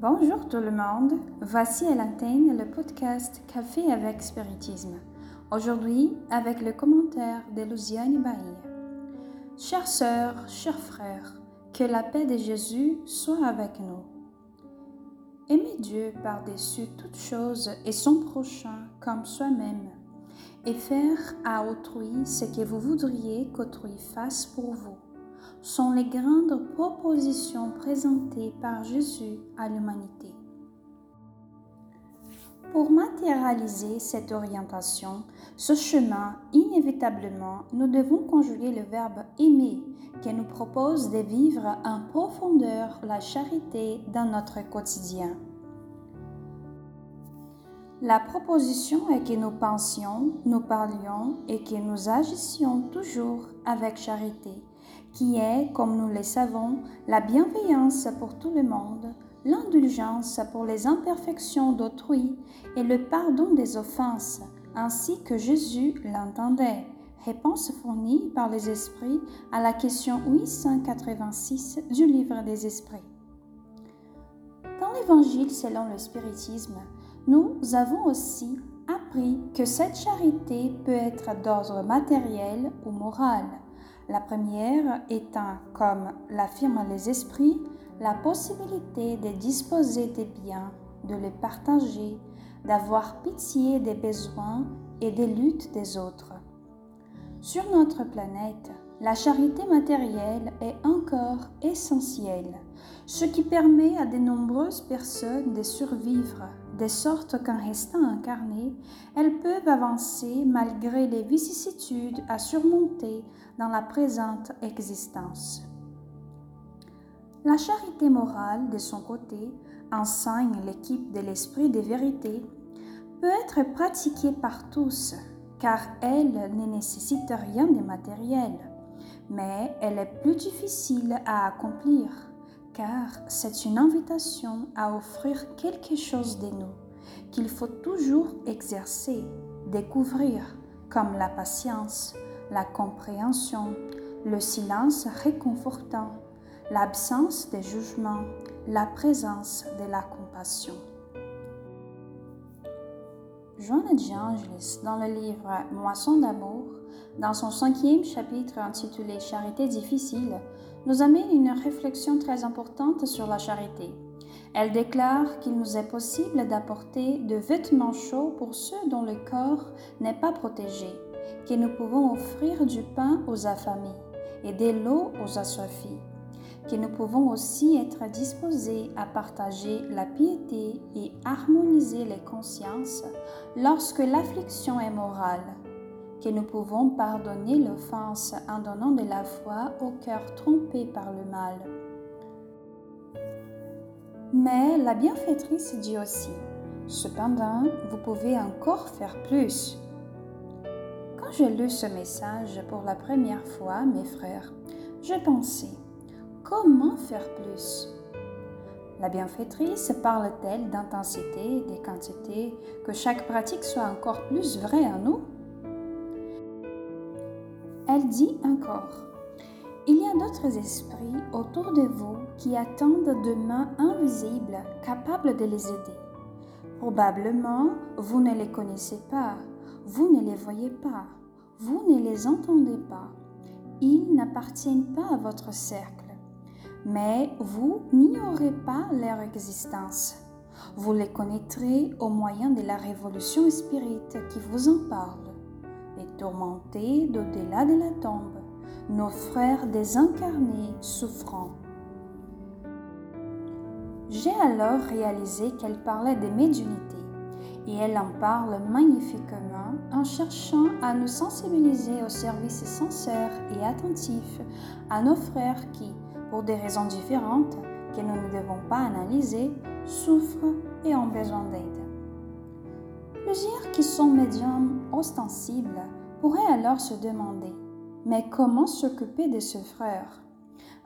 Bonjour tout le monde, voici à l'antenne le podcast Café avec Spiritisme. Aujourd'hui avec le commentaire de Luciane Bahia. Chères sœurs, chers frères, que la paix de Jésus soit avec nous. Aimez Dieu par-dessus toutes choses et son prochain comme soi-même, et faire à autrui ce que vous voudriez qu'autrui fasse pour vous sont les grandes propositions présentées par Jésus à l'humanité. Pour matérialiser cette orientation, ce chemin, inévitablement, nous devons conjuguer le verbe aimer qui nous propose de vivre en profondeur la charité dans notre quotidien. La proposition est que nous pensions, nous parlions et que nous agissions toujours avec charité qui est, comme nous le savons, la bienveillance pour tout le monde, l'indulgence pour les imperfections d'autrui et le pardon des offenses, ainsi que Jésus l'entendait. Réponse fournie par les esprits à la question 886 du livre des esprits. Dans l'évangile selon le spiritisme, nous avons aussi appris que cette charité peut être d'ordre matériel ou moral. La première étant, comme l'affirment les esprits, la possibilité de disposer des biens, de les partager, d'avoir pitié des besoins et des luttes des autres. Sur notre planète, la charité matérielle est encore essentielle, ce qui permet à de nombreuses personnes de survivre, de sorte qu'en restant incarnées, elles peuvent avancer malgré les vicissitudes à surmonter dans la présente existence. La charité morale, de son côté, enseigne l'équipe de l'esprit des vérités, peut être pratiquée par tous, car elle ne nécessite rien de matériel mais elle est plus difficile à accomplir car c'est une invitation à offrir quelque chose de nous qu'il faut toujours exercer, découvrir, comme la patience, la compréhension, le silence réconfortant, l'absence de jugement, la présence de la compassion. Joanne Angelis, dans le livre Moisson d'amour, dans son cinquième chapitre intitulé Charité difficile, nous amène une réflexion très importante sur la charité. Elle déclare qu'il nous est possible d'apporter de vêtements chauds pour ceux dont le corps n'est pas protégé, que nous pouvons offrir du pain aux affamés et de l'eau aux assoiffés, que nous pouvons aussi être disposés à partager la piété et harmoniser les consciences lorsque l'affliction est morale que nous pouvons pardonner l'offense en donnant de la foi au cœur trompé par le mal. Mais la bienfaitrice dit aussi, cependant, vous pouvez encore faire plus. Quand j'ai lu ce message pour la première fois, mes frères, j'ai pensé, comment faire plus? La bienfaitrice parle-t-elle d'intensité, des quantités, que chaque pratique soit encore plus vraie en nous? Elle dit encore, Il y a d'autres esprits autour de vous qui attendent de mains invisibles capables de les aider. Probablement, vous ne les connaissez pas, vous ne les voyez pas, vous ne les entendez pas. Ils n'appartiennent pas à votre cercle, mais vous n'ignorez pas leur existence. Vous les connaîtrez au moyen de la révolution spirite qui vous en parle les tourmentés d'au-delà de la tombe, nos frères désincarnés souffrants. J'ai alors réalisé qu'elle parlait de médiumnité et elle en parle magnifiquement en cherchant à nous sensibiliser au service sincère et attentif à nos frères qui, pour des raisons différentes que nous ne devons pas analyser, souffrent et ont besoin d'aide. Plusieurs qui sont médiums ostensibles pourraient alors se demander Mais comment s'occuper de ce frère?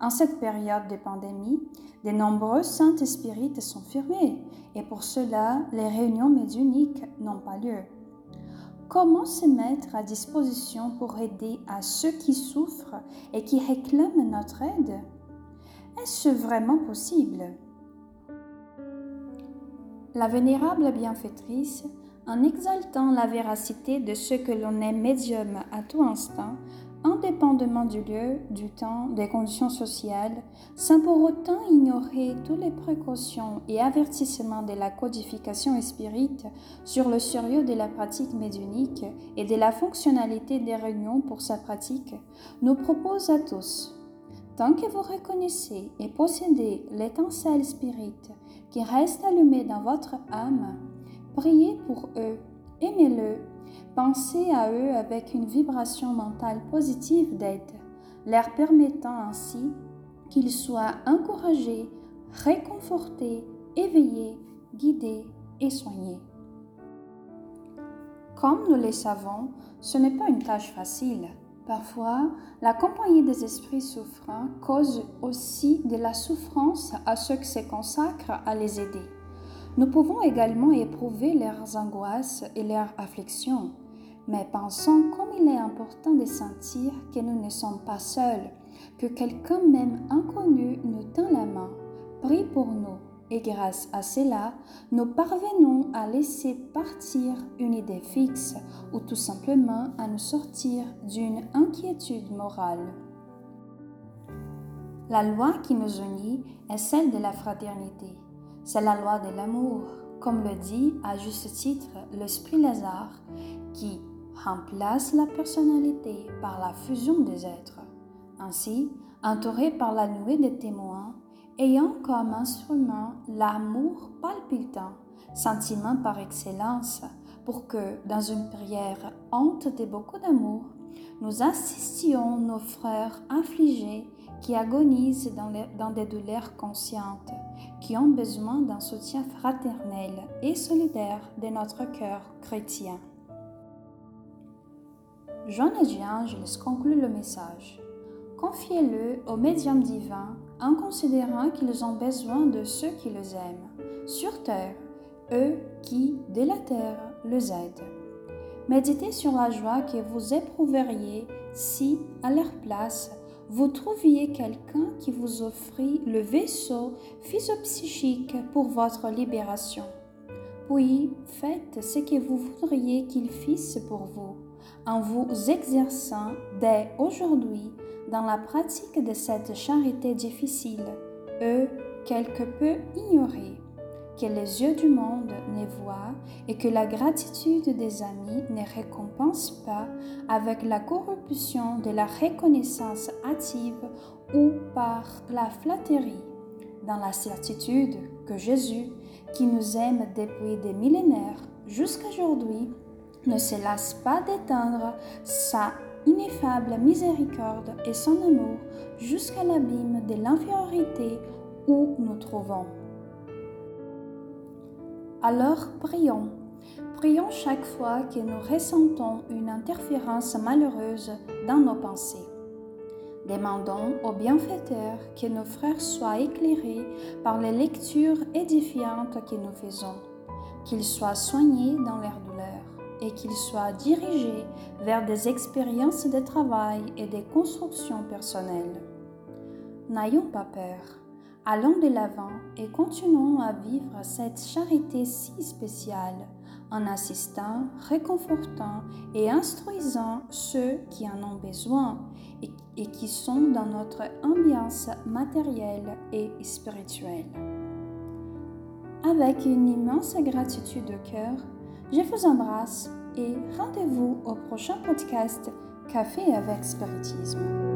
En cette période de pandémie, de nombreux saintes spirites sont fermés et pour cela, les réunions médiuniques n'ont pas lieu. Comment se mettre à disposition pour aider à ceux qui souffrent et qui réclament notre aide? Est-ce vraiment possible? La vénérable bienfaitrice, en exaltant la véracité de ce que l'on est médium à tout instant, indépendamment du lieu, du temps, des conditions sociales, sans pour autant ignorer toutes les précautions et avertissements de la codification spirite sur le sérieux de la pratique médiunique et de la fonctionnalité des réunions pour sa pratique, nous propose à tous, tant que vous reconnaissez et possédez l'étincelle spirite qui reste allumée dans votre âme, priez pour eux, aimez-le Pensez à eux avec une vibration mentale positive d'aide, leur permettant ainsi qu'ils soient encouragés, réconfortés, éveillés, guidés et soignés. Comme nous le savons, ce n'est pas une tâche facile. Parfois, la compagnie des esprits souffrants cause aussi de la souffrance à ceux qui se consacrent à les aider. Nous pouvons également éprouver leurs angoisses et leurs afflictions, mais pensons comme il est important de sentir que nous ne sommes pas seuls, que quelqu'un même inconnu nous tend la main, prie pour nous, et grâce à cela, nous parvenons à laisser partir une idée fixe ou tout simplement à nous sortir d'une inquiétude morale. La loi qui nous unit est celle de la fraternité. C'est la loi de l'amour, comme le dit à juste titre l'esprit Lazare, qui remplace la personnalité par la fusion des êtres. Ainsi, entouré par la nuée des témoins, ayant comme instrument l'amour palpitant, sentiment par excellence, pour que, dans une prière honte de beaucoup d'amour, nous assistions nos frères affligés qui agonisent dans, dans des douleurs conscientes, qui ont besoin d'un soutien fraternel et solidaire de notre cœur chrétien. Jean et laisse conclut le message. Confiez-le au médium divin en considérant qu'ils ont besoin de ceux qui les aiment, sur terre, eux qui, de la terre, les aident. Méditez sur la joie que vous éprouveriez si, à leur place, vous trouviez quelqu'un qui vous offrit le vaisseau physopsychique pour votre libération. Puis faites ce que vous voudriez qu'il fisse pour vous, en vous exerçant dès aujourd'hui dans la pratique de cette charité difficile, eux quelque peu ignorés que les yeux du monde ne voient et que la gratitude des amis ne récompense pas avec la corruption de la reconnaissance hâtive ou par la flatterie, dans la certitude que Jésus, qui nous aime depuis des millénaires jusqu'à aujourd'hui, ne se lasse pas d'éteindre sa ineffable miséricorde et son amour jusqu'à l'abîme de l'infériorité où nous trouvons. Alors prions. Prions chaque fois que nous ressentons une interférence malheureuse dans nos pensées. Demandons au bienfaiteur que nos frères soient éclairés par les lectures édifiantes que nous faisons, qu'ils soient soignés dans leur douleur et qu'ils soient dirigés vers des expériences de travail et de construction personnelle. N'ayons pas peur Allons de l'avant et continuons à vivre cette charité si spéciale en assistant, réconfortant et instruisant ceux qui en ont besoin et, qui sont dans notre ambiance matérielle et spirituelle. Avec une immense gratitude de cœur, je vous embrasse et rendez-vous au prochain podcast Café avec Spiritisme.